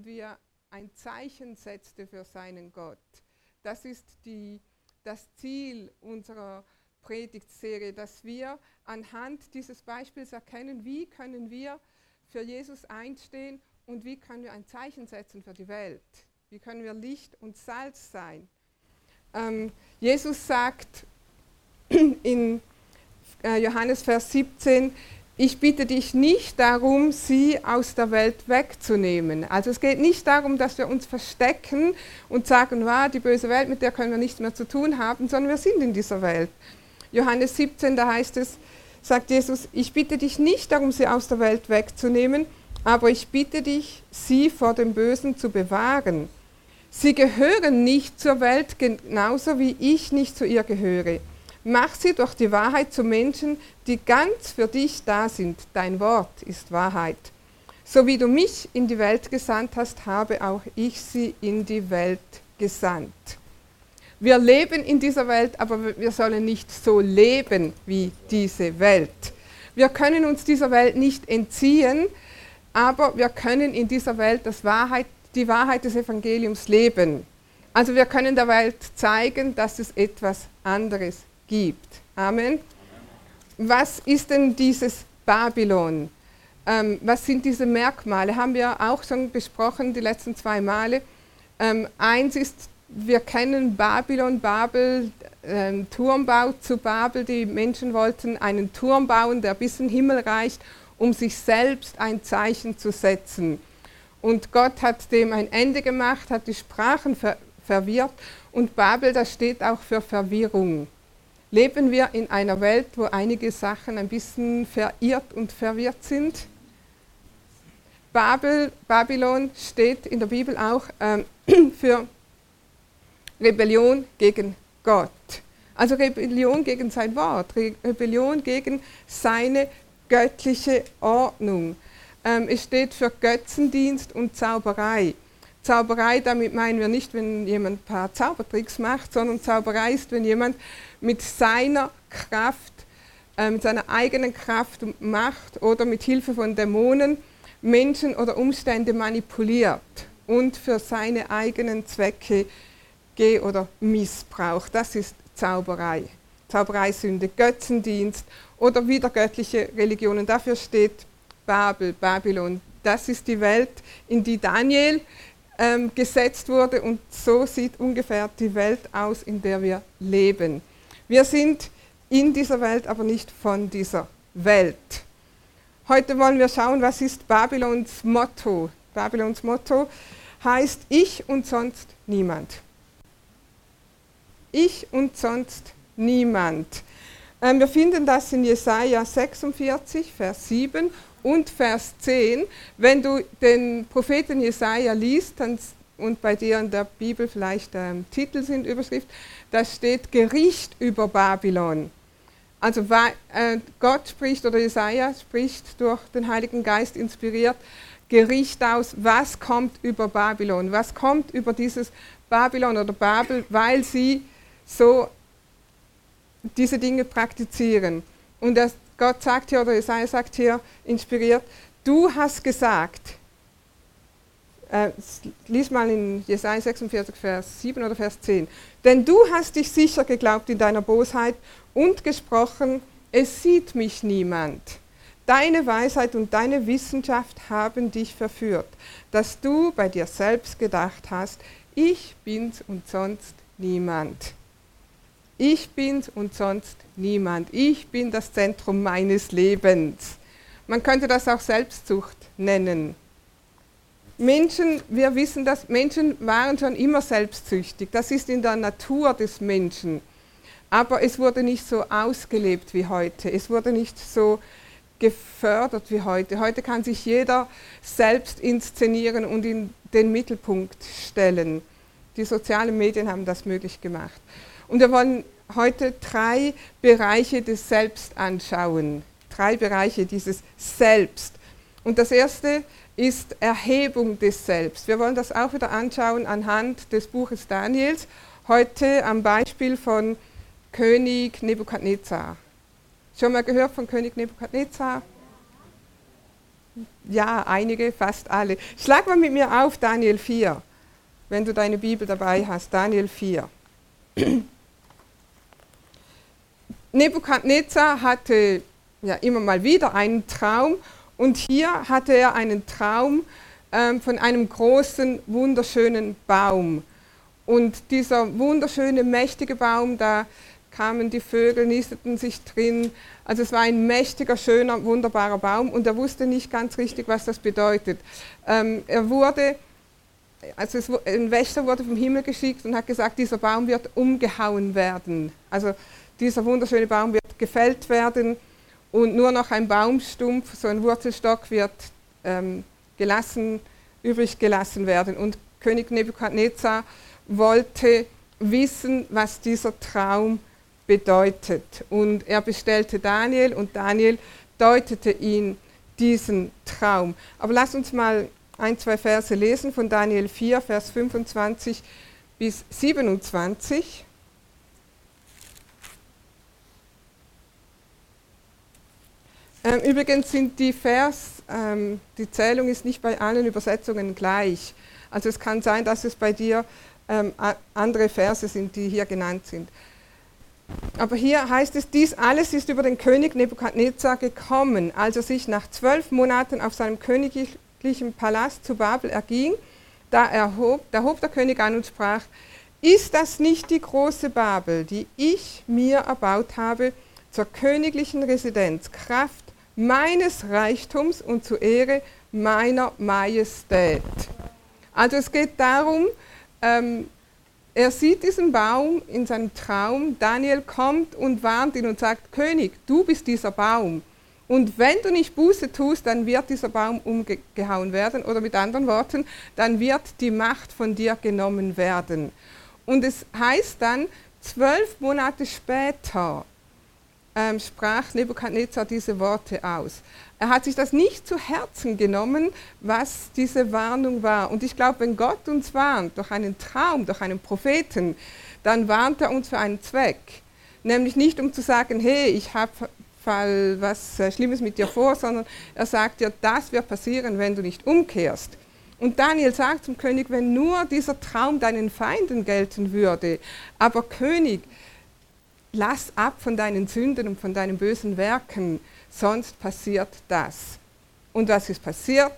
und wie er ein Zeichen setzte für seinen Gott. Das ist die, das Ziel unserer Predigtserie, dass wir anhand dieses Beispiels erkennen, wie können wir für Jesus einstehen und wie können wir ein Zeichen setzen für die Welt. Wie können wir Licht und Salz sein. Ähm, Jesus sagt in äh, Johannes Vers 17, ich bitte dich nicht darum, sie aus der Welt wegzunehmen. Also es geht nicht darum, dass wir uns verstecken und sagen, wow, die böse Welt, mit der können wir nichts mehr zu tun haben, sondern wir sind in dieser Welt. Johannes 17, da heißt es, sagt Jesus, ich bitte dich nicht darum, sie aus der Welt wegzunehmen, aber ich bitte dich, sie vor dem Bösen zu bewahren. Sie gehören nicht zur Welt genauso wie ich nicht zu ihr gehöre. Mach sie durch die Wahrheit zu Menschen, die ganz für dich da sind. Dein Wort ist Wahrheit. So wie du mich in die Welt gesandt hast, habe auch ich sie in die Welt gesandt. Wir leben in dieser Welt, aber wir sollen nicht so leben wie diese Welt. Wir können uns dieser Welt nicht entziehen, aber wir können in dieser Welt Wahrheit, die Wahrheit des Evangeliums leben. Also wir können der Welt zeigen, dass es etwas anderes gibt. Amen. Was ist denn dieses Babylon? Ähm, was sind diese Merkmale? Haben wir auch schon besprochen die letzten zwei Male. Ähm, eins ist, wir kennen Babylon, Babel, ähm, Turmbau zu Babel. Die Menschen wollten einen Turm bauen, der bis in den Himmel reicht, um sich selbst ein Zeichen zu setzen. Und Gott hat dem ein Ende gemacht, hat die Sprachen ver verwirrt. Und Babel, das steht auch für Verwirrung leben wir in einer Welt, wo einige Sachen ein bisschen verirrt und verwirrt sind. Babel, Babylon steht in der Bibel auch ähm, für Rebellion gegen Gott. Also Rebellion gegen sein Wort, Rebellion gegen seine göttliche Ordnung. Ähm, es steht für Götzendienst und Zauberei. Zauberei, damit meinen wir nicht, wenn jemand ein paar Zaubertricks macht, sondern Zauberei ist, wenn jemand mit seiner Kraft, äh, mit seiner eigenen Kraft und Macht oder mit Hilfe von Dämonen Menschen oder Umstände manipuliert und für seine eigenen Zwecke ge- oder missbraucht. Das ist Zauberei. Zaubereisünde, Götzendienst oder wiedergöttliche Religionen. Dafür steht Babel, Babylon. Das ist die Welt, in die Daniel ähm, gesetzt wurde und so sieht ungefähr die Welt aus, in der wir leben. Wir sind in dieser Welt, aber nicht von dieser Welt. Heute wollen wir schauen, was ist Babylons Motto. Babylons Motto heißt ich und sonst niemand. Ich und sonst niemand. Ähm, wir finden das in Jesaja 46, Vers 7 und Vers 10. Wenn du den Propheten Jesaja liest dann, und bei dir in der Bibel vielleicht ähm, Titel sind, Überschrift, da steht Gericht über Babylon. Also äh, Gott spricht oder Jesaja spricht durch den Heiligen Geist inspiriert Gericht aus, was kommt über Babylon, was kommt über dieses Babylon oder Babel, weil sie so diese Dinge praktizieren. Und das, Gott sagt hier, oder Jesaja sagt hier, inspiriert, du hast gesagt, äh, lies mal in Jesaja 46, Vers 7 oder Vers 10. Denn du hast dich sicher geglaubt in deiner Bosheit und gesprochen, es sieht mich niemand. Deine Weisheit und deine Wissenschaft haben dich verführt, dass du bei dir selbst gedacht hast, ich bin's und sonst niemand. Ich bin's und sonst niemand. Ich bin das Zentrum meines Lebens. Man könnte das auch Selbstsucht nennen. Menschen, wir wissen das, Menschen waren schon immer selbstsüchtig. Das ist in der Natur des Menschen. Aber es wurde nicht so ausgelebt wie heute. Es wurde nicht so gefördert wie heute. Heute kann sich jeder selbst inszenieren und in den Mittelpunkt stellen. Die sozialen Medien haben das möglich gemacht. Und wir wollen heute drei Bereiche des Selbst anschauen. Drei Bereiche dieses Selbst. Und das erste ist Erhebung des Selbst. Wir wollen das auch wieder anschauen anhand des Buches Daniels, heute am Beispiel von König Nebukadnezar. Schon mal gehört von König Nebukadnezar? Ja, einige, fast alle. Schlag mal mit mir auf Daniel 4, wenn du deine Bibel dabei hast. Daniel 4. Nebukadnezar hatte ja immer mal wieder einen Traum und hier hatte er einen Traum ähm, von einem großen, wunderschönen Baum. Und dieser wunderschöne, mächtige Baum, da kamen die Vögel, nisteten sich drin. Also es war ein mächtiger, schöner, wunderbarer Baum und er wusste nicht ganz richtig, was das bedeutet. Ähm, er wurde, also es, ein Wächter wurde vom Himmel geschickt und hat gesagt, dieser Baum wird umgehauen werden. Also dieser wunderschöne Baum wird gefällt werden und nur noch ein Baumstumpf, so ein Wurzelstock wird ähm, gelassen, übrig gelassen werden. Und König Nebukadnezar wollte wissen, was dieser Traum bedeutet. Und er bestellte Daniel und Daniel deutete ihn diesen Traum. Aber lass uns mal ein, zwei Verse lesen von Daniel 4, Vers 25 bis 27. Ähm, übrigens sind die Vers, ähm, die Zählung ist nicht bei allen Übersetzungen gleich. Also es kann sein, dass es bei dir ähm, andere Verse sind, die hier genannt sind. Aber hier heißt es, dies alles ist über den König Nebukadnezar gekommen, als er sich nach zwölf Monaten auf seinem königlichen Palast zu Babel erging. Da, erhob, da hob der König an und sprach, ist das nicht die große Babel, die ich mir erbaut habe, zur königlichen Residenz, Kraft meines Reichtums und zur Ehre meiner Majestät. Also es geht darum, ähm, er sieht diesen Baum in seinem Traum, Daniel kommt und warnt ihn und sagt, König, du bist dieser Baum. Und wenn du nicht Buße tust, dann wird dieser Baum umgehauen werden. Oder mit anderen Worten, dann wird die Macht von dir genommen werden. Und es heißt dann, zwölf Monate später ähm, sprach Nebukadnezar diese Worte aus. Er hat sich das nicht zu Herzen genommen, was diese Warnung war. Und ich glaube, wenn Gott uns warnt durch einen Traum, durch einen Propheten, dann warnt er uns für einen Zweck. Nämlich nicht, um zu sagen, hey, ich habe was äh, Schlimmes mit dir vor, sondern er sagt dir, das wird passieren, wenn du nicht umkehrst. Und Daniel sagt zum König, wenn nur dieser Traum deinen Feinden gelten würde, aber König, lass ab von deinen Sünden und von deinen bösen Werken, sonst passiert das. Und was ist passiert?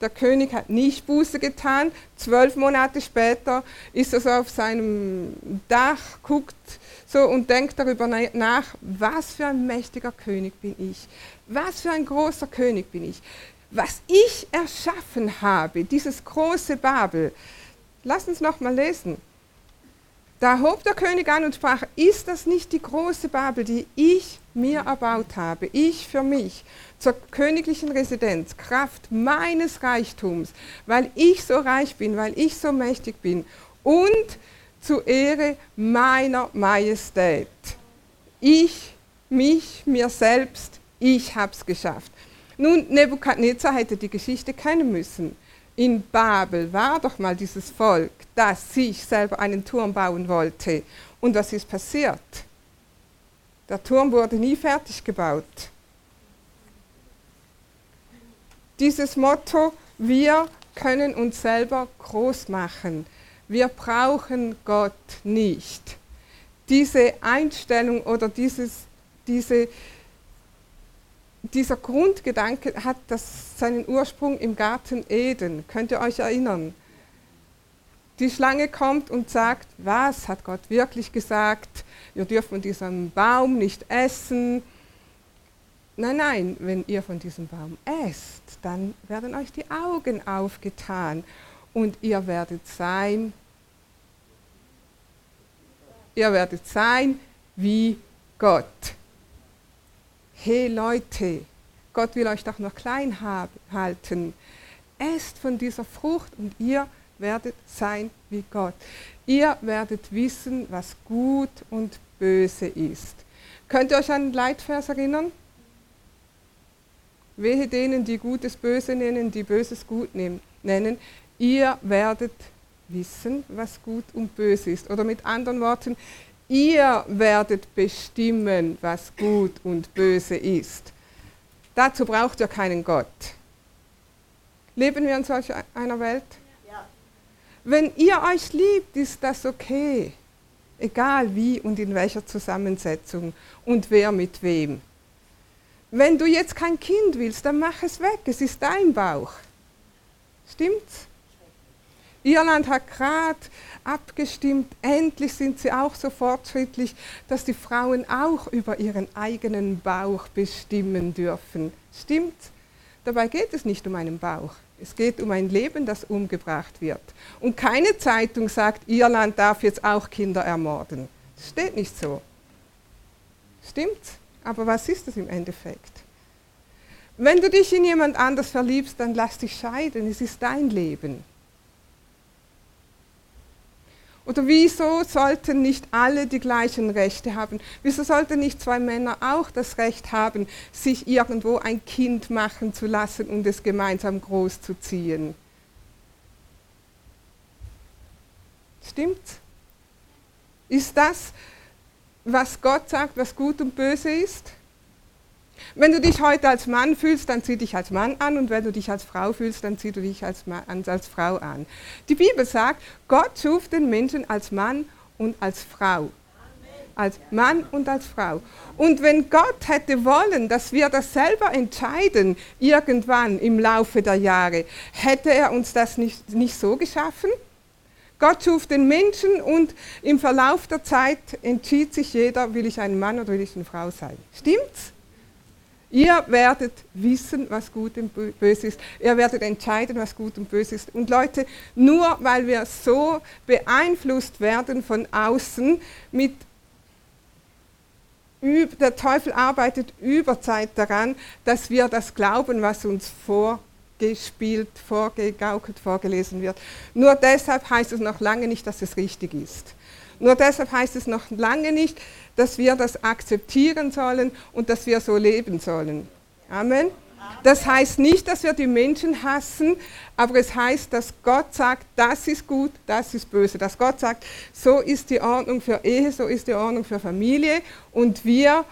Der König hat nicht Buße getan. Zwölf Monate später ist er so auf seinem Dach, guckt so und denkt darüber nach, was für ein mächtiger König bin ich. Was für ein großer König bin ich. Was ich erschaffen habe, dieses große Babel. Lass uns noch mal lesen. Da hob der König an und sprach, ist das nicht die große Babel, die ich mir erbaut habe, ich für mich, zur königlichen Residenz, Kraft meines Reichtums, weil ich so reich bin, weil ich so mächtig bin und zur Ehre meiner Majestät. Ich, mich, mir selbst, ich habe es geschafft. Nun, Nebukadnezar hätte die Geschichte kennen müssen. In Babel war doch mal dieses Volk, das sich selber einen Turm bauen wollte. Und was ist passiert? Der Turm wurde nie fertig gebaut. Dieses Motto, wir können uns selber groß machen. Wir brauchen Gott nicht. Diese Einstellung oder dieses, diese, dieser Grundgedanke hat das, seinen Ursprung im Garten Eden. Könnt ihr euch erinnern? Die Schlange kommt und sagt, was hat Gott wirklich gesagt? Wir dürfen von diesem Baum nicht essen. Nein, nein, wenn ihr von diesem Baum esst, dann werden euch die Augen aufgetan und ihr werdet sein, ihr werdet sein wie Gott hey Leute, Gott will euch doch noch klein halten. Esst von dieser Frucht und ihr werdet sein wie Gott. Ihr werdet wissen, was gut und böse ist. Könnt ihr euch an den Leitvers erinnern? Wehe denen, die Gutes böse nennen, die Böses gut nennen. Ihr werdet wissen, was gut und böse ist. Oder mit anderen Worten, Ihr werdet bestimmen, was gut und böse ist. Dazu braucht ihr keinen Gott. Leben wir in solch einer Welt? Wenn ihr euch liebt, ist das okay. Egal wie und in welcher Zusammensetzung und wer mit wem. Wenn du jetzt kein Kind willst, dann mach es weg. Es ist dein Bauch. Stimmt's? Irland hat gerade abgestimmt, endlich sind sie auch so fortschrittlich, dass die Frauen auch über ihren eigenen Bauch bestimmen dürfen. Stimmt's? Dabei geht es nicht um einen Bauch. Es geht um ein Leben, das umgebracht wird. Und keine Zeitung sagt, Irland darf jetzt auch Kinder ermorden. Das steht nicht so. Stimmt's? Aber was ist es im Endeffekt? Wenn du dich in jemand anders verliebst, dann lass dich scheiden. Es ist dein Leben. Oder wieso sollten nicht alle die gleichen Rechte haben? Wieso sollten nicht zwei Männer auch das Recht haben, sich irgendwo ein Kind machen zu lassen und es gemeinsam großzuziehen? Stimmt's? Ist das, was Gott sagt, was gut und böse ist? Wenn du dich heute als Mann fühlst, dann zieh dich als Mann an und wenn du dich als Frau fühlst, dann zieh du dich als, Mann, als Frau an. Die Bibel sagt, Gott schuf den Menschen als Mann und als Frau. Als Mann und als Frau. Und wenn Gott hätte wollen, dass wir das selber entscheiden, irgendwann im Laufe der Jahre, hätte er uns das nicht, nicht so geschaffen? Gott schuf den Menschen und im Verlauf der Zeit entschied sich jeder, will ich ein Mann oder will ich eine Frau sein. Stimmt's? Ihr werdet wissen, was gut und böse ist. Ihr werdet entscheiden, was gut und böse ist. Und Leute, nur weil wir so beeinflusst werden von außen mit der Teufel arbeitet überzeit daran, dass wir das glauben, was uns vorgespielt, vorgegaukelt, vorgelesen wird. Nur deshalb heißt es noch lange nicht, dass es richtig ist. Nur deshalb heißt es noch lange nicht, dass wir das akzeptieren sollen und dass wir so leben sollen. Amen. Das heißt nicht, dass wir die Menschen hassen, aber es heißt, dass Gott sagt, das ist gut, das ist böse. Dass Gott sagt, so ist die Ordnung für Ehe, so ist die Ordnung für Familie und wir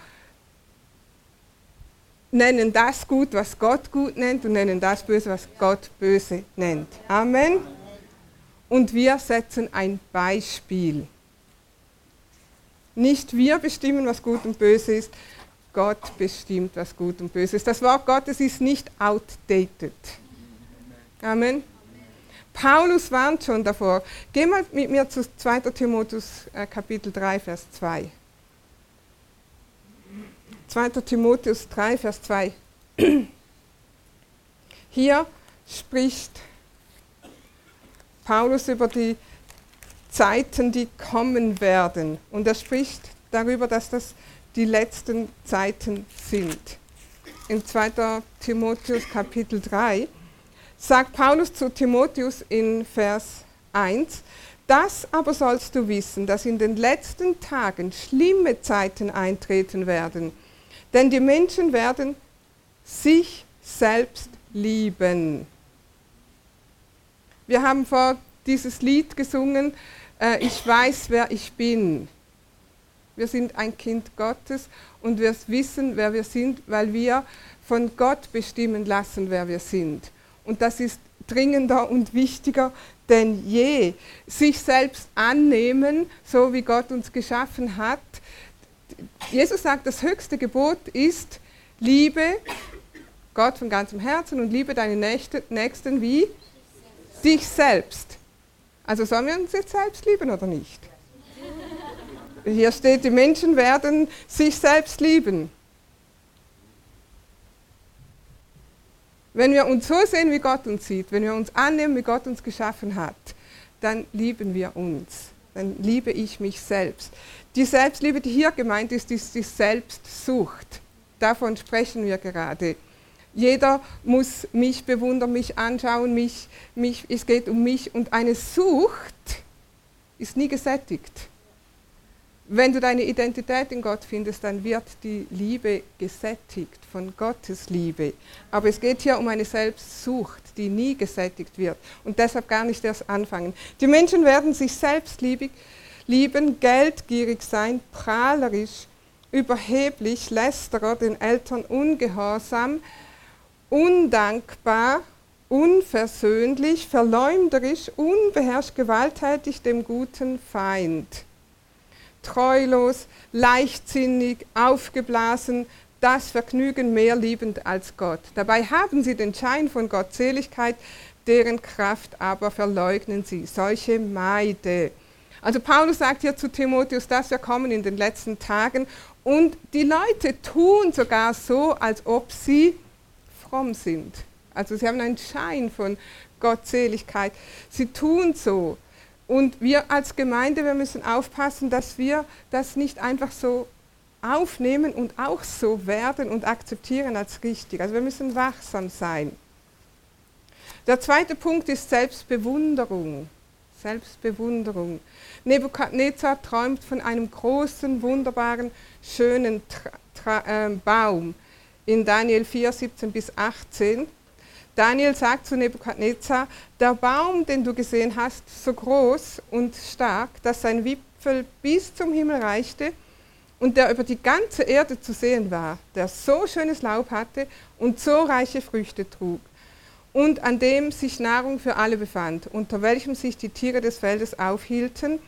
nennen das gut, was Gott gut nennt und nennen das böse, was Gott böse nennt. Amen. Und wir setzen ein Beispiel. Nicht wir bestimmen, was gut und böse ist, Gott bestimmt, was gut und böse ist. Das Wort Gottes ist nicht outdated. Amen. Paulus warnt schon davor. Geh mal mit mir zu 2. Timotheus äh, Kapitel 3, Vers 2. 2. Timotheus 3, Vers 2. Hier spricht Paulus über die Zeiten, die kommen werden. Und er spricht darüber, dass das die letzten Zeiten sind. In 2. Timotheus Kapitel 3 sagt Paulus zu Timotheus in Vers 1, das aber sollst du wissen, dass in den letzten Tagen schlimme Zeiten eintreten werden, denn die Menschen werden sich selbst lieben. Wir haben vor dieses Lied gesungen, äh, ich weiß, wer ich bin. Wir sind ein Kind Gottes und wir wissen, wer wir sind, weil wir von Gott bestimmen lassen, wer wir sind. Und das ist dringender und wichtiger denn je. Sich selbst annehmen, so wie Gott uns geschaffen hat. Jesus sagt, das höchste Gebot ist, liebe Gott von ganzem Herzen und liebe deine Nächsten wie dich selbst. Also sollen wir uns jetzt selbst lieben oder nicht? Hier steht, die Menschen werden sich selbst lieben. Wenn wir uns so sehen, wie Gott uns sieht, wenn wir uns annehmen, wie Gott uns geschaffen hat, dann lieben wir uns. Dann liebe ich mich selbst. Die Selbstliebe, die hier gemeint ist, ist die Selbstsucht. Davon sprechen wir gerade. Jeder muss mich bewundern, mich anschauen, mich, mich, es geht um mich. Und eine Sucht ist nie gesättigt. Wenn du deine Identität in Gott findest, dann wird die Liebe gesättigt von Gottes Liebe. Aber es geht hier um eine Selbstsucht, die nie gesättigt wird. Und deshalb gar nicht erst anfangen. Die Menschen werden sich selbst lieben, geldgierig sein, prahlerisch, überheblich, lästerer, den Eltern ungehorsam, undankbar unversöhnlich, verleumderisch, unbeherrscht, gewalttätig dem guten Feind. Treulos, leichtsinnig, aufgeblasen, das Vergnügen mehr liebend als Gott. Dabei haben sie den Schein von Gottseligkeit, deren Kraft aber verleugnen sie. Solche meide. Also Paulus sagt hier zu Timotheus, dass wir kommen in den letzten Tagen und die Leute tun sogar so, als ob sie fromm sind. Also sie haben einen Schein von Gottseligkeit. Sie tun so. Und wir als Gemeinde, wir müssen aufpassen, dass wir das nicht einfach so aufnehmen und auch so werden und akzeptieren als richtig. Also wir müssen wachsam sein. Der zweite Punkt ist Selbstbewunderung. Selbstbewunderung. Nebukadnezar träumt von einem großen, wunderbaren, schönen Tra Tra äh, Baum in Daniel 4, 17 bis 18. Daniel sagt zu Nebukadnezar, der Baum, den du gesehen hast, so groß und stark, dass sein Wipfel bis zum Himmel reichte, und der über die ganze Erde zu sehen war, der so schönes Laub hatte und so reiche Früchte trug und an dem sich Nahrung für alle befand, unter welchem sich die Tiere des Feldes aufhielten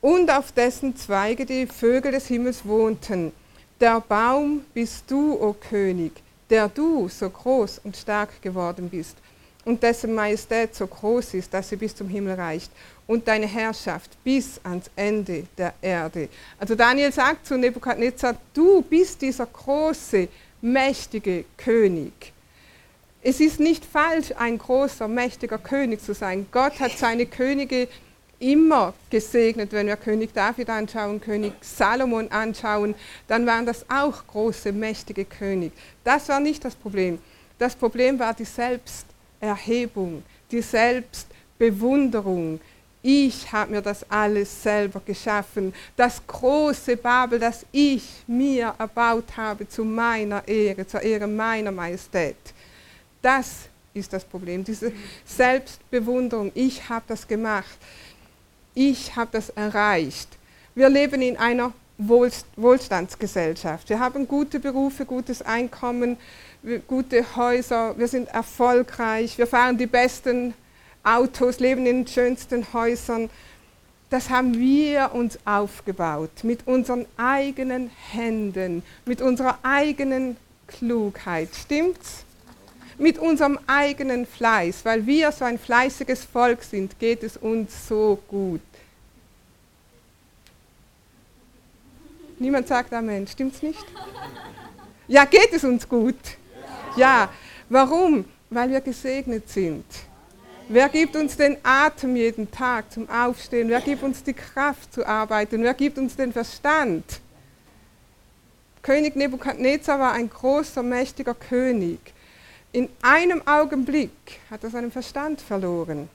und auf dessen Zweige die Vögel des Himmels wohnten. Der Baum bist du, o König, der du so groß und stark geworden bist und dessen Majestät so groß ist, dass sie bis zum Himmel reicht und deine Herrschaft bis ans Ende der Erde. Also Daniel sagt zu Nebukadnezar, du bist dieser große, mächtige König. Es ist nicht falsch, ein großer, mächtiger König zu sein. Gott hat seine Könige immer gesegnet. Wenn wir König David anschauen, König Salomon anschauen, dann waren das auch große, mächtige Könige. Das war nicht das Problem. Das Problem war die Selbsterhebung, die Selbstbewunderung, ich habe mir das alles selber geschaffen. Das große Babel, das ich mir erbaut habe zu meiner Ehre, zur Ehre meiner Majestät. Das ist das Problem, diese Selbstbewunderung. Ich habe das gemacht. Ich habe das erreicht. Wir leben in einer Wohlstandsgesellschaft. Wir haben gute Berufe, gutes Einkommen, gute Häuser, wir sind erfolgreich, wir fahren die besten Autos, leben in den schönsten Häusern. Das haben wir uns aufgebaut mit unseren eigenen Händen, mit unserer eigenen Klugheit. Stimmt's? Mit unserem eigenen Fleiß, weil wir so ein fleißiges Volk sind, geht es uns so gut. Niemand sagt Amen, stimmt's nicht? Ja, geht es uns gut? Ja. Warum? Weil wir gesegnet sind. Wer gibt uns den Atem jeden Tag zum Aufstehen? Wer gibt uns die Kraft zu arbeiten? Wer gibt uns den Verstand? König Nebukadnezar war ein großer, mächtiger König. In einem Augenblick hat er seinen Verstand verloren.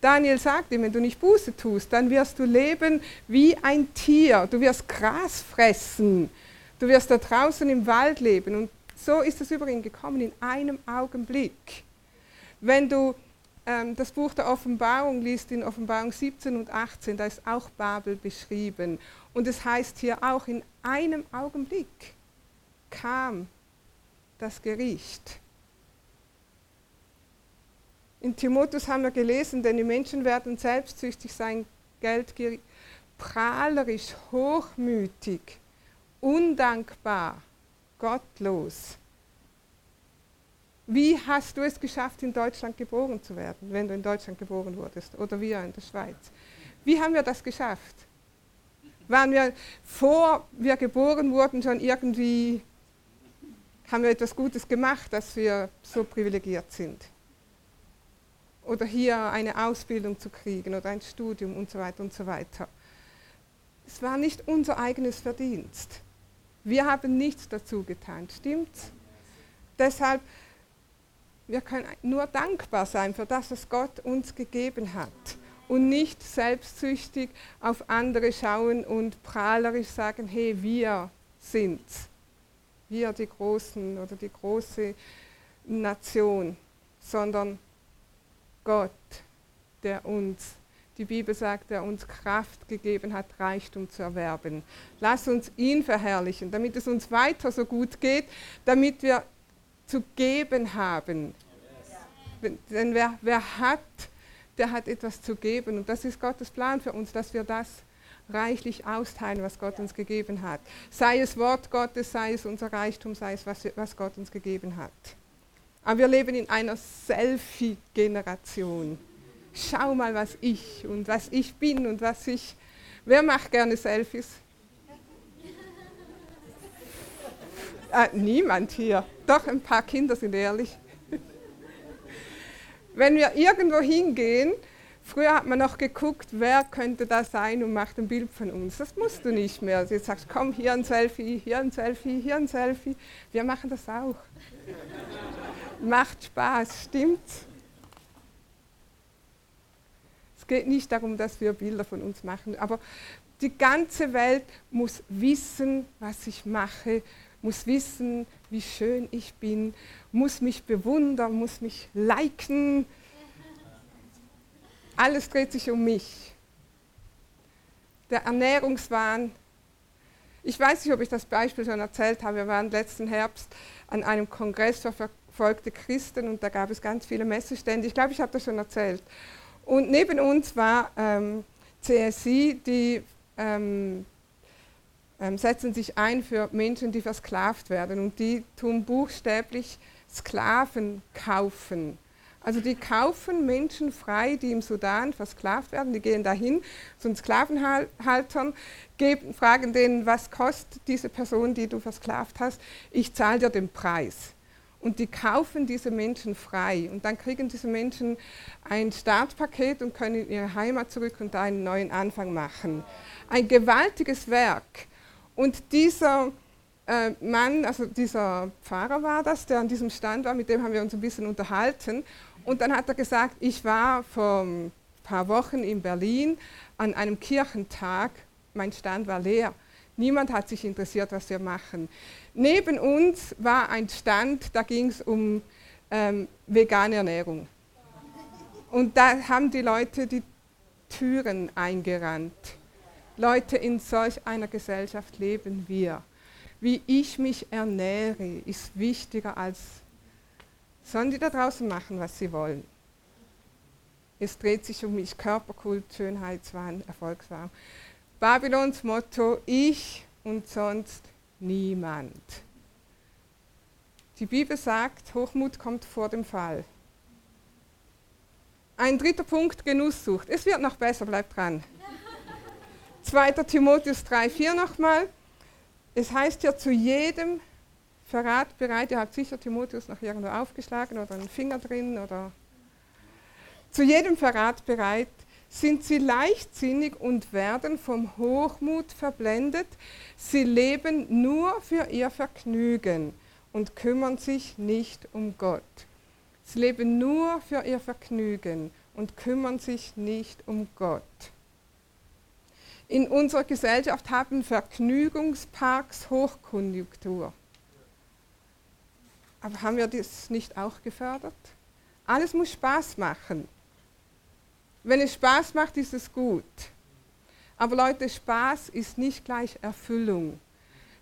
Daniel sagt ihm, wenn du nicht Buße tust, dann wirst du leben wie ein Tier. Du wirst Gras fressen. Du wirst da draußen im Wald leben. Und so ist es über ihn gekommen, in einem Augenblick. Wenn du ähm, das Buch der Offenbarung liest, in Offenbarung 17 und 18, da ist auch Babel beschrieben. Und es heißt hier auch, in einem Augenblick kam das Gericht. In Timotheus haben wir gelesen, denn die Menschen werden selbstsüchtig sein, geldgierig, prahlerisch, hochmütig, undankbar, gottlos. Wie hast du es geschafft, in Deutschland geboren zu werden, wenn du in Deutschland geboren wurdest oder wir in der Schweiz? Wie haben wir das geschafft? Waren wir, vor wir geboren wurden, schon irgendwie, haben wir etwas Gutes gemacht, dass wir so privilegiert sind? Oder hier eine Ausbildung zu kriegen oder ein Studium und so weiter und so weiter. Es war nicht unser eigenes Verdienst. Wir haben nichts dazu getan, stimmt's? Deshalb wir können nur dankbar sein für das, was Gott uns gegeben hat und nicht selbstsüchtig auf andere schauen und prahlerisch sagen, hey, wir sind's. Wir die Großen oder die große Nation, sondern Gott, der uns, die Bibel sagt, der uns Kraft gegeben hat, Reichtum zu erwerben. Lass uns ihn verherrlichen, damit es uns weiter so gut geht, damit wir zu geben haben. Denn wer, wer hat, der hat etwas zu geben. Und das ist Gottes Plan für uns, dass wir das reichlich austeilen, was Gott uns gegeben hat. Sei es Wort Gottes, sei es unser Reichtum, sei es, was, was Gott uns gegeben hat. Aber wir leben in einer Selfie-Generation. Schau mal, was ich und was ich bin und was ich. Wer macht gerne Selfies? Ah, niemand hier. Doch, ein paar Kinder sind ehrlich. Wenn wir irgendwo hingehen, früher hat man noch geguckt, wer könnte da sein und macht ein Bild von uns. Das musst du nicht mehr. Also jetzt sagst komm, hier ein Selfie, hier ein Selfie, hier ein Selfie. Wir machen das auch. Macht Spaß, stimmt's? Es geht nicht darum, dass wir Bilder von uns machen, aber die ganze Welt muss wissen, was ich mache, muss wissen, wie schön ich bin, muss mich bewundern, muss mich liken. Alles dreht sich um mich. Der Ernährungswahn. Ich weiß nicht, ob ich das Beispiel schon erzählt habe. Wir waren letzten Herbst an einem Kongress für verfolgte Christen und da gab es ganz viele Messestände. Ich glaube, ich habe das schon erzählt. Und neben uns war ähm, CSI, die ähm, ähm, setzen sich ein für Menschen, die versklavt werden und die tun buchstäblich Sklaven kaufen. Also die kaufen Menschen frei, die im Sudan versklavt werden. Die gehen dahin zu den Sklavenhaltern, geben, fragen denen, was kostet diese Person, die du versklavt hast. Ich zahle dir den Preis. Und die kaufen diese Menschen frei. Und dann kriegen diese Menschen ein Startpaket und können in ihre Heimat zurück und da einen neuen Anfang machen. Ein gewaltiges Werk. Und dieser äh, Mann, also dieser Pfarrer war das, der an diesem Stand war, mit dem haben wir uns ein bisschen unterhalten. Und dann hat er gesagt, ich war vor ein paar Wochen in Berlin an einem Kirchentag, mein Stand war leer. Niemand hat sich interessiert, was wir machen. Neben uns war ein Stand, da ging es um ähm, vegane Ernährung. Und da haben die Leute die Türen eingerannt. Leute, in solch einer Gesellschaft leben wir. Wie ich mich ernähre, ist wichtiger als, sollen die da draußen machen, was sie wollen. Es dreht sich um mich, Körperkult, Schönheitswahn, Erfolgswahn. Babylons Motto, ich und sonst niemand. Die Bibel sagt, Hochmut kommt vor dem Fall. Ein dritter Punkt, Genusssucht. Es wird noch besser, bleibt dran. 2. Timotheus 3,4 nochmal. Es heißt ja zu jedem Verrat bereit. Ihr habt sicher Timotheus noch irgendwo aufgeschlagen oder einen Finger drin oder. Zu jedem Verrat bereit sind sie leichtsinnig und werden vom Hochmut verblendet. Sie leben nur für ihr Vergnügen und kümmern sich nicht um Gott. Sie leben nur für ihr Vergnügen und kümmern sich nicht um Gott. In unserer Gesellschaft haben Vergnügungsparks Hochkonjunktur. Aber haben wir das nicht auch gefördert? Alles muss Spaß machen. Wenn es Spaß macht, ist es gut. Aber Leute, Spaß ist nicht gleich Erfüllung.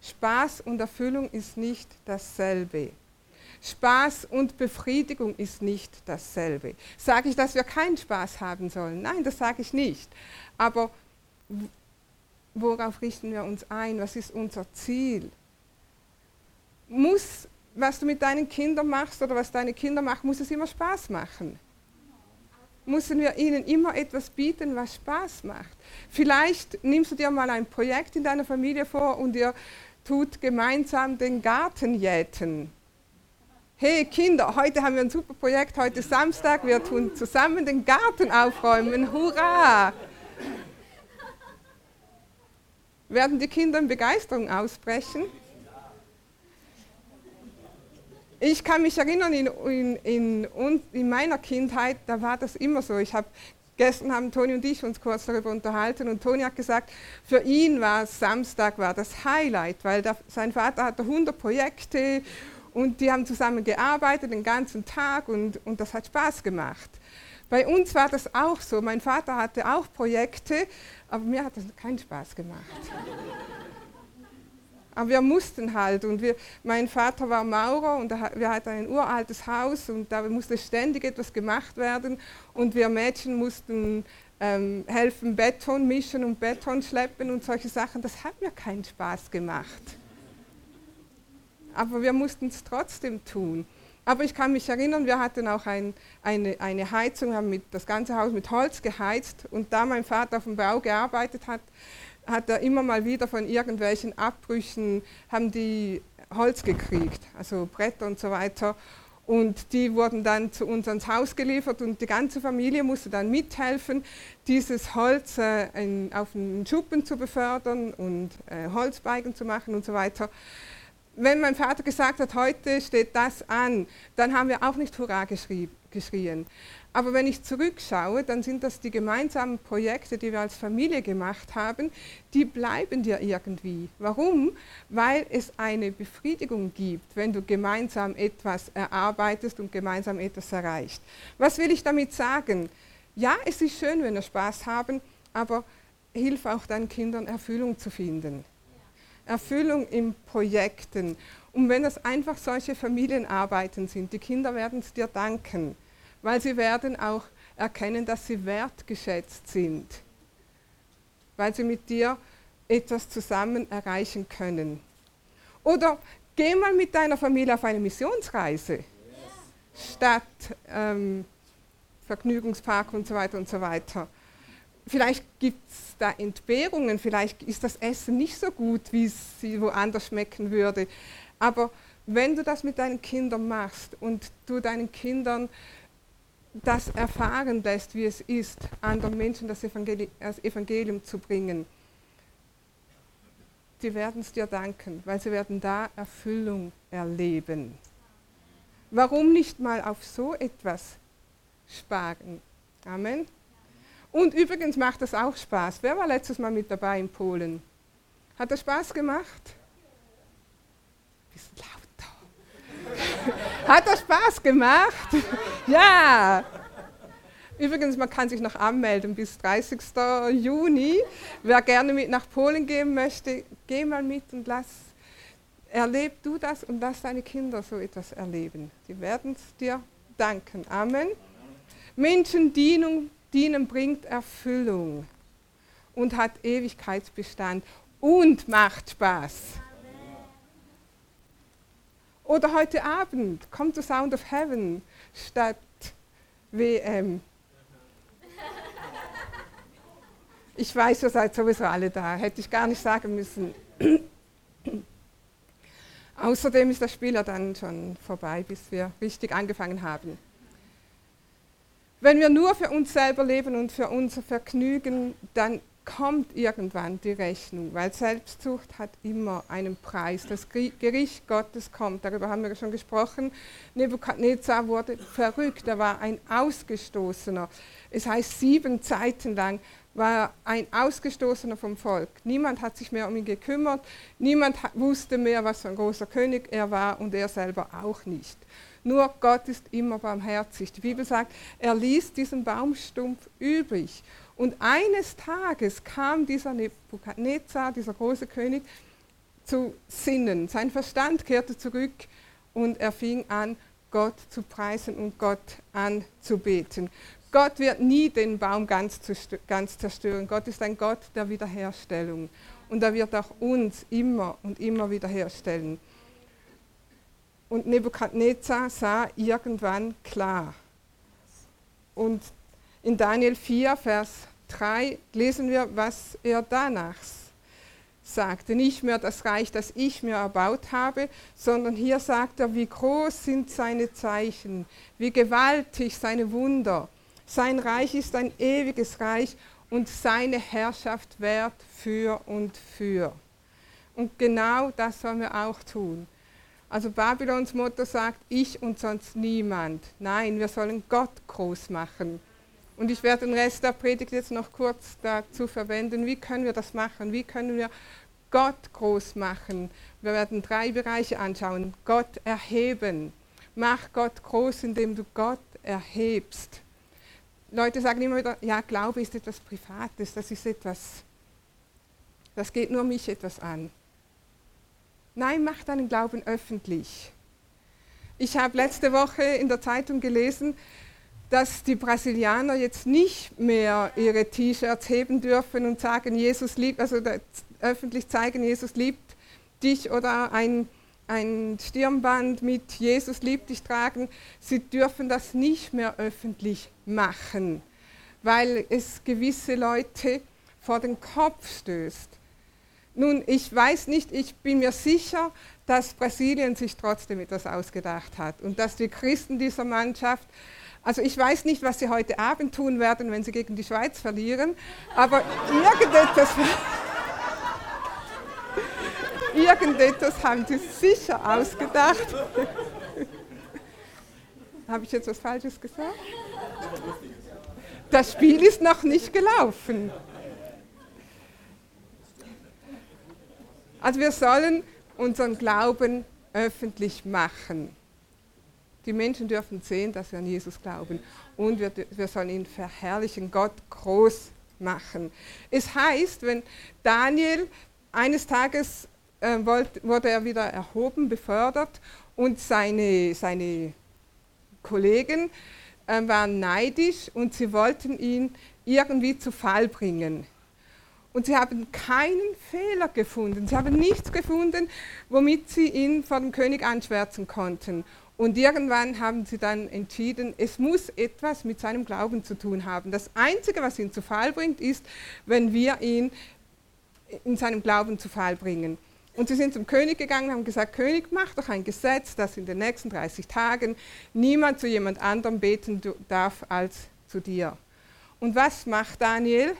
Spaß und Erfüllung ist nicht dasselbe. Spaß und Befriedigung ist nicht dasselbe. Sage ich, dass wir keinen Spaß haben sollen? Nein, das sage ich nicht. Aber worauf richten wir uns ein? Was ist unser Ziel? Muss, was du mit deinen Kindern machst oder was deine Kinder machen, muss es immer Spaß machen? Müssen wir ihnen immer etwas bieten, was Spaß macht? Vielleicht nimmst du dir mal ein Projekt in deiner Familie vor und ihr tut gemeinsam den Garten jäten. Hey Kinder, heute haben wir ein super Projekt, heute ist Samstag, wir tun zusammen den Garten aufräumen. Hurra! Werden die Kinder in Begeisterung ausbrechen? Ich kann mich erinnern, in, in, in, in, meiner Kindheit, da war das immer so. Ich hab, gestern haben Toni und ich uns kurz darüber unterhalten und Toni hat gesagt, für ihn war Samstag war das Highlight, weil der, sein Vater hatte 100 Projekte und die haben zusammen gearbeitet den ganzen Tag und, und das hat Spaß gemacht. Bei uns war das auch so. Mein Vater hatte auch Projekte, aber mir hat das keinen Spaß gemacht. Aber wir mussten halt. Und wir, mein Vater war Maurer und wir hatten ein uraltes Haus und da musste ständig etwas gemacht werden. Und wir Mädchen mussten ähm, helfen, Beton mischen und Beton schleppen und solche Sachen. Das hat mir keinen Spaß gemacht. Aber wir mussten es trotzdem tun. Aber ich kann mich erinnern, wir hatten auch ein, eine, eine Heizung, haben mit, das ganze Haus mit Holz geheizt. Und da mein Vater auf dem Bau gearbeitet hat, hat er immer mal wieder von irgendwelchen Abbrüchen, haben die Holz gekriegt, also Bretter und so weiter. Und die wurden dann zu uns ans Haus geliefert und die ganze Familie musste dann mithelfen, dieses Holz äh, in, auf den Schuppen zu befördern und äh, Holzbeigen zu machen und so weiter. Wenn mein Vater gesagt hat, heute steht das an, dann haben wir auch nicht Hurra geschrien. Aber wenn ich zurückschaue, dann sind das die gemeinsamen Projekte, die wir als Familie gemacht haben, die bleiben dir irgendwie. Warum? Weil es eine Befriedigung gibt, wenn du gemeinsam etwas erarbeitest und gemeinsam etwas erreicht. Was will ich damit sagen? Ja, es ist schön, wenn wir Spaß haben, aber hilf auch deinen Kindern Erfüllung zu finden. Erfüllung in Projekten. Und wenn das einfach solche Familienarbeiten sind, die Kinder werden es dir danken weil sie werden auch erkennen, dass sie wertgeschätzt sind, weil sie mit dir etwas zusammen erreichen können. Oder geh mal mit deiner Familie auf eine Missionsreise, yes. statt ähm, Vergnügungspark und so weiter und so weiter. Vielleicht gibt es da Entbehrungen, vielleicht ist das Essen nicht so gut, wie es woanders schmecken würde. Aber wenn du das mit deinen Kindern machst und du deinen Kindern das erfahren lässt, wie es ist, anderen Menschen das Evangelium, das Evangelium zu bringen, die werden es dir danken, weil sie werden da Erfüllung erleben. Warum nicht mal auf so etwas sparen? Amen. Und übrigens macht das auch Spaß. Wer war letztes Mal mit dabei in Polen? Hat das Spaß gemacht? Bisschen laut. Hat das Spaß gemacht? ja. Übrigens, man kann sich noch anmelden bis 30. Juni. Wer gerne mit nach Polen gehen möchte, geh mal mit und lass, erleb du das und lass deine Kinder so etwas erleben. Sie werden es dir danken. Amen. Menschen dienen, dienen bringt Erfüllung und hat Ewigkeitsbestand und macht Spaß. Oder heute Abend kommt The Sound of Heaven statt WM. Ich weiß, ihr seid sowieso alle da, hätte ich gar nicht sagen müssen. Außerdem ist das Spiel ja dann schon vorbei, bis wir richtig angefangen haben. Wenn wir nur für uns selber leben und für unser Vergnügen, dann kommt irgendwann die Rechnung, weil Selbstsucht hat immer einen Preis. Das Gericht Gottes kommt, darüber haben wir schon gesprochen. Nebukadnezar wurde verrückt, er war ein Ausgestoßener. Es heißt, sieben Zeiten lang war er ein Ausgestoßener vom Volk. Niemand hat sich mehr um ihn gekümmert, niemand wusste mehr, was für ein großer König er war und er selber auch nicht. Nur Gott ist immer barmherzig. Die Bibel sagt, er ließ diesen Baumstumpf übrig und eines Tages kam dieser Nebukadnezar, dieser große König, zu Sinnen. Sein Verstand kehrte zurück und er fing an, Gott zu preisen und Gott anzubeten. Gott wird nie den Baum ganz, ganz zerstören. Gott ist ein Gott der Wiederherstellung. Und er wird auch uns immer und immer wiederherstellen. Und Nebukadnezar sah irgendwann klar. Und in Daniel 4, Vers 3 lesen wir, was er danach sagte. Nicht mehr das Reich, das ich mir erbaut habe, sondern hier sagt er, wie groß sind seine Zeichen, wie gewaltig seine Wunder. Sein Reich ist ein ewiges Reich und seine Herrschaft währt für und für. Und genau das sollen wir auch tun. Also Babylons Motto sagt, ich und sonst niemand. Nein, wir sollen Gott groß machen. Und ich werde den Rest der Predigt jetzt noch kurz dazu verwenden, wie können wir das machen, wie können wir Gott groß machen. Wir werden drei Bereiche anschauen. Gott erheben. Mach Gott groß, indem du Gott erhebst. Leute sagen immer wieder, ja, Glaube ist etwas Privates, das ist etwas, das geht nur mich etwas an. Nein, mach deinen Glauben öffentlich. Ich habe letzte Woche in der Zeitung gelesen, dass die Brasilianer jetzt nicht mehr ihre T-Shirts heben dürfen und sagen, Jesus liebt, also öffentlich zeigen, Jesus liebt dich oder ein, ein Stirnband mit Jesus liebt dich tragen. Sie dürfen das nicht mehr öffentlich machen, weil es gewisse Leute vor den Kopf stößt. Nun, ich weiß nicht, ich bin mir sicher, dass Brasilien sich trotzdem etwas ausgedacht hat und dass die Christen dieser Mannschaft, also ich weiß nicht, was sie heute Abend tun werden, wenn sie gegen die Schweiz verlieren, aber irgendetwas, irgendetwas haben sie sicher ausgedacht. Habe ich jetzt was Falsches gesagt? Das Spiel ist noch nicht gelaufen. Also wir sollen unseren Glauben öffentlich machen. Die Menschen dürfen sehen, dass wir an Jesus glauben und wir, wir sollen ihn verherrlichen, Gott groß machen. Es heißt, wenn Daniel eines Tages äh, wollt, wurde er wieder erhoben, befördert und seine, seine Kollegen äh, waren neidisch und sie wollten ihn irgendwie zu Fall bringen. Und sie haben keinen Fehler gefunden. Sie haben nichts gefunden, womit sie ihn vor dem König anschwärzen konnten. Und irgendwann haben sie dann entschieden, es muss etwas mit seinem Glauben zu tun haben. Das Einzige, was ihn zu Fall bringt, ist, wenn wir ihn in seinem Glauben zu Fall bringen. Und sie sind zum König gegangen und haben gesagt, König, mach doch ein Gesetz, dass in den nächsten 30 Tagen niemand zu jemand anderem beten darf als zu dir. Und was macht Daniel?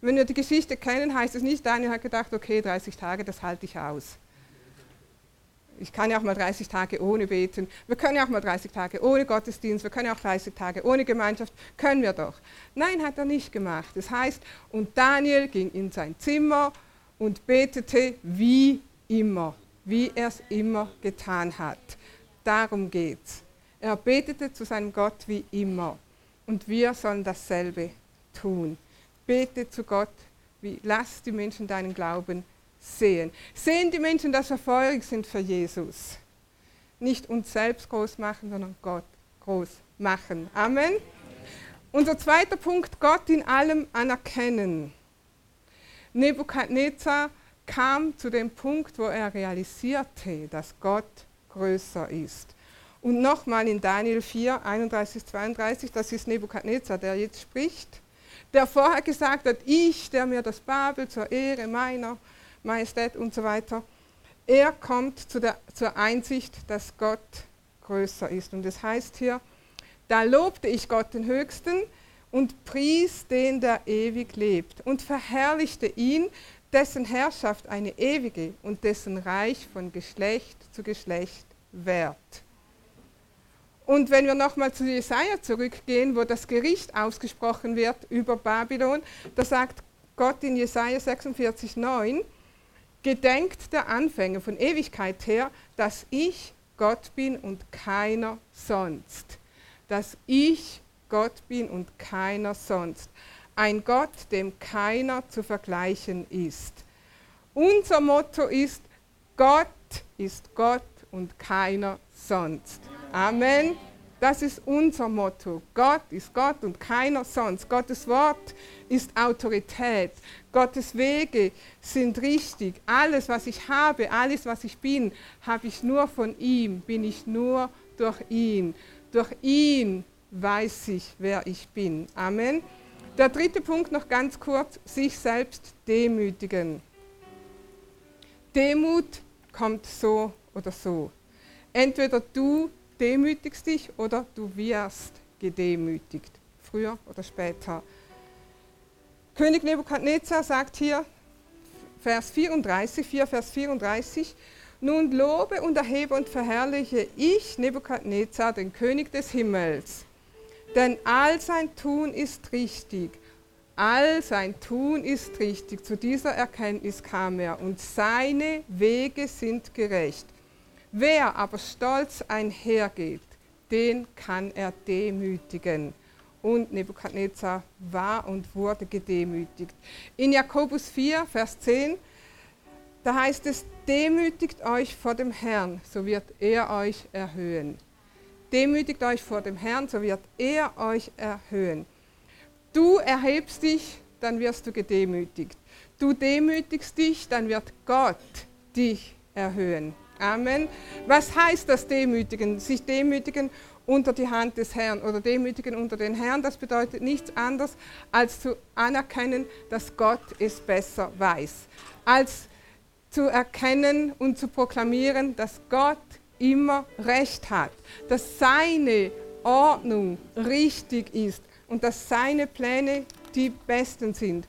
Wenn wir die Geschichte kennen, heißt es nicht, Daniel hat gedacht, okay, 30 Tage, das halte ich aus. Ich kann ja auch mal 30 Tage ohne beten. Wir können ja auch mal 30 Tage ohne Gottesdienst. Wir können ja auch 30 Tage ohne Gemeinschaft. Können wir doch. Nein, hat er nicht gemacht. Das heißt, und Daniel ging in sein Zimmer und betete wie immer, wie er es immer getan hat. Darum geht's. Er betete zu seinem Gott wie immer. Und wir sollen dasselbe tun. Bete zu Gott, wie lass die Menschen deinen Glauben sehen. Sehen die Menschen, dass wir feurig sind für Jesus. Nicht uns selbst groß machen, sondern Gott groß machen. Amen. Unser zweiter Punkt, Gott in allem anerkennen. Nebukadnezar kam zu dem Punkt, wo er realisierte, dass Gott größer ist. Und nochmal in Daniel 4, 31, 32, das ist Nebukadnezar, der jetzt spricht der vorher gesagt hat, ich, der mir das Babel zur Ehre meiner Majestät und so weiter, er kommt zu der, zur Einsicht, dass Gott größer ist. Und das heißt hier, da lobte ich Gott den Höchsten und pries den, der ewig lebt und verherrlichte ihn, dessen Herrschaft eine ewige und dessen Reich von Geschlecht zu Geschlecht währt. Und wenn wir nochmal zu Jesaja zurückgehen, wo das Gericht ausgesprochen wird über Babylon, da sagt Gott in Jesaja 46,9: Gedenkt der Anfänge von Ewigkeit her, dass ich Gott bin und keiner sonst. Dass ich Gott bin und keiner sonst. Ein Gott, dem keiner zu vergleichen ist. Unser Motto ist, Gott ist Gott und keiner sonst. Amen. Das ist unser Motto. Gott ist Gott und keiner sonst. Gottes Wort ist Autorität. Gottes Wege sind richtig. Alles, was ich habe, alles, was ich bin, habe ich nur von ihm, bin ich nur durch ihn. Durch ihn weiß ich, wer ich bin. Amen. Der dritte Punkt noch ganz kurz, sich selbst demütigen. Demut kommt so oder so. Entweder du demütigst dich oder du wirst gedemütigt, früher oder später. König Nebukadnezar sagt hier, Vers 34, 4 Vers 34, nun lobe und erhebe und verherrliche ich, Nebukadnezar, den König des Himmels. Denn all sein Tun ist richtig. All sein Tun ist richtig. Zu dieser Erkenntnis kam er. Und seine Wege sind gerecht. Wer aber stolz einhergeht, den kann er demütigen. Und Nebukadnezar war und wurde gedemütigt. In Jakobus 4, Vers 10 Da heißt es, demütigt euch vor dem Herrn, so wird er euch erhöhen. Demütigt euch vor dem Herrn, so wird er euch erhöhen. Du erhebst dich, dann wirst du gedemütigt. Du demütigst dich, dann wird Gott dich erhöhen. Amen. Was heißt das Demütigen? Sich demütigen unter die Hand des Herrn oder demütigen unter den Herrn, das bedeutet nichts anderes, als zu anerkennen, dass Gott es besser weiß. Als zu erkennen und zu proklamieren, dass Gott immer Recht hat, dass seine Ordnung richtig ist und dass seine Pläne die besten sind.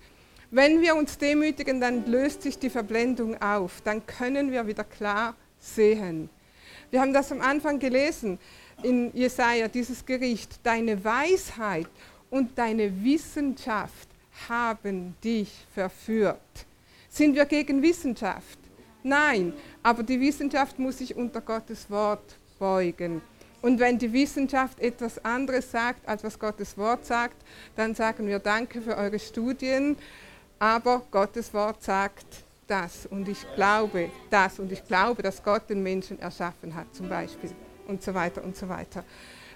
Wenn wir uns demütigen, dann löst sich die Verblendung auf, dann können wir wieder klar sehen. Wir haben das am Anfang gelesen in Jesaja, dieses Gericht. Deine Weisheit und deine Wissenschaft haben dich verführt. Sind wir gegen Wissenschaft? Nein, aber die Wissenschaft muss sich unter Gottes Wort beugen. Und wenn die Wissenschaft etwas anderes sagt, als was Gottes Wort sagt, dann sagen wir Danke für eure Studien, aber Gottes Wort sagt das und ich glaube das und ich glaube, dass Gott den Menschen erschaffen hat zum Beispiel und so weiter und so weiter.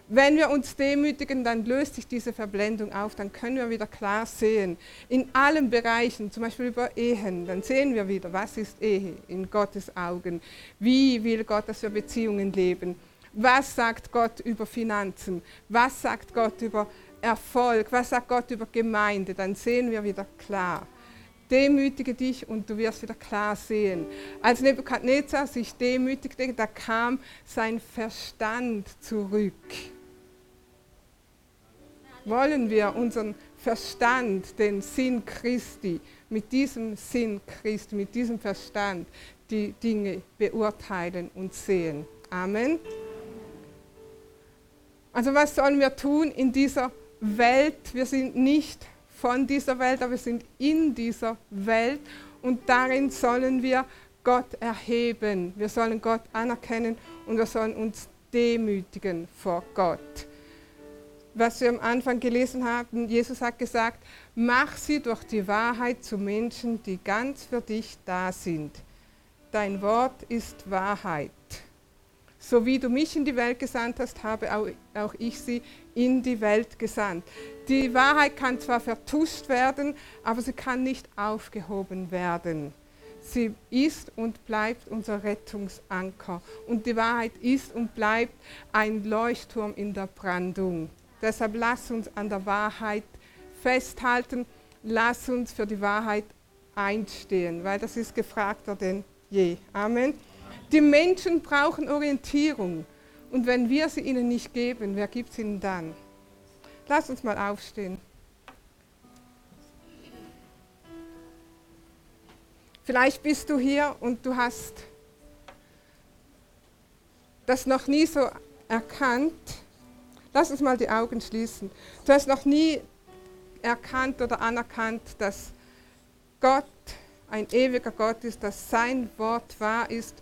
Wenn wir uns demütigen, dann löst sich diese Verblendung auf, dann können wir wieder klar sehen, in allen Bereichen, zum Beispiel über Ehen, dann sehen wir wieder, was ist Ehe in Gottes Augen, wie will Gott, dass wir Beziehungen leben, was sagt Gott über Finanzen, was sagt Gott über Erfolg, was sagt Gott über Gemeinde, dann sehen wir wieder klar. Demütige dich und du wirst wieder klar sehen. Als Nebukadnezar sich demütigte, da kam sein Verstand zurück. Wollen wir unseren Verstand, den Sinn Christi, mit diesem Sinn Christi, mit diesem Verstand die Dinge beurteilen und sehen? Amen. Also was sollen wir tun in dieser Welt? Wir sind nicht von dieser Welt, aber wir sind in dieser Welt und darin sollen wir Gott erheben. Wir sollen Gott anerkennen und wir sollen uns demütigen vor Gott. Was wir am Anfang gelesen haben, Jesus hat gesagt, mach sie durch die Wahrheit zu Menschen, die ganz für dich da sind. Dein Wort ist Wahrheit. So wie du mich in die Welt gesandt hast, habe auch ich sie in die Welt gesandt. Die Wahrheit kann zwar vertuscht werden, aber sie kann nicht aufgehoben werden. Sie ist und bleibt unser Rettungsanker. Und die Wahrheit ist und bleibt ein Leuchtturm in der Brandung. Deshalb lass uns an der Wahrheit festhalten. Lass uns für die Wahrheit einstehen, weil das ist gefragter denn je. Amen. Die Menschen brauchen Orientierung. Und wenn wir sie ihnen nicht geben, wer gibt es ihnen dann? Lass uns mal aufstehen. Vielleicht bist du hier und du hast das noch nie so erkannt. Lass uns mal die Augen schließen. Du hast noch nie erkannt oder anerkannt, dass Gott ein ewiger Gott ist, dass sein Wort wahr ist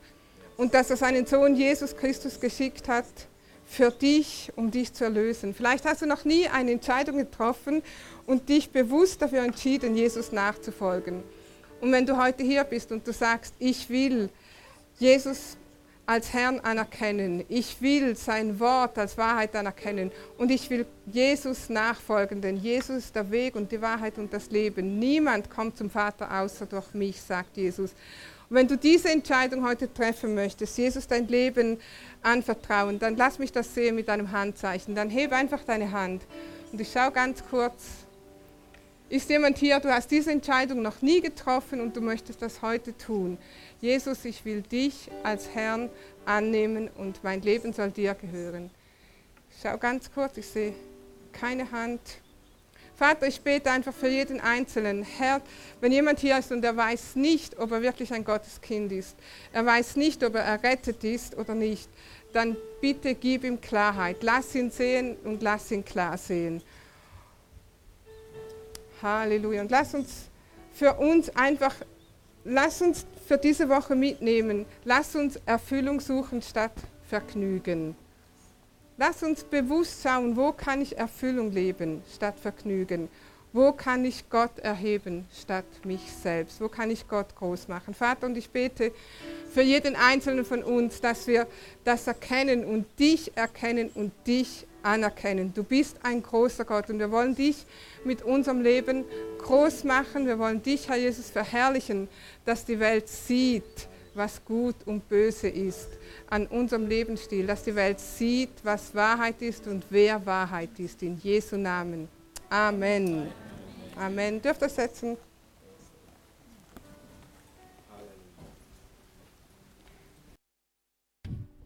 und dass er seinen Sohn Jesus Christus geschickt hat für dich, um dich zu erlösen. Vielleicht hast du noch nie eine Entscheidung getroffen und dich bewusst dafür entschieden, Jesus nachzufolgen. Und wenn du heute hier bist und du sagst, ich will Jesus als Herrn anerkennen, ich will sein Wort als Wahrheit anerkennen und ich will Jesus nachfolgen, denn Jesus ist der Weg und die Wahrheit und das Leben. Niemand kommt zum Vater außer durch mich, sagt Jesus. Wenn du diese Entscheidung heute treffen möchtest, Jesus dein Leben anvertrauen, dann lass mich das sehen mit einem Handzeichen. Dann hebe einfach deine Hand und ich schaue ganz kurz. Ist jemand hier, du hast diese Entscheidung noch nie getroffen und du möchtest das heute tun? Jesus, ich will dich als Herrn annehmen und mein Leben soll dir gehören. Ich schaue ganz kurz, ich sehe keine Hand. Vater, ich bete einfach für jeden Einzelnen. Herr, wenn jemand hier ist und er weiß nicht, ob er wirklich ein Gotteskind ist, er weiß nicht, ob er errettet ist oder nicht, dann bitte gib ihm Klarheit. Lass ihn sehen und lass ihn klar sehen. Halleluja. Und lass uns für uns einfach, lass uns für diese Woche mitnehmen. Lass uns Erfüllung suchen statt Vergnügen. Lass uns bewusst schauen, wo kann ich Erfüllung leben statt Vergnügen. Wo kann ich Gott erheben statt mich selbst? Wo kann ich Gott groß machen? Vater, und ich bete für jeden Einzelnen von uns, dass wir das erkennen und dich erkennen und dich anerkennen. Du bist ein großer Gott und wir wollen dich mit unserem Leben groß machen. Wir wollen dich, Herr Jesus, verherrlichen, dass die Welt sieht, was gut und böse ist an unserem Lebensstil, dass die Welt sieht, was Wahrheit ist und wer Wahrheit ist. In Jesu Namen. Amen. Amen. Dürft ihr setzen?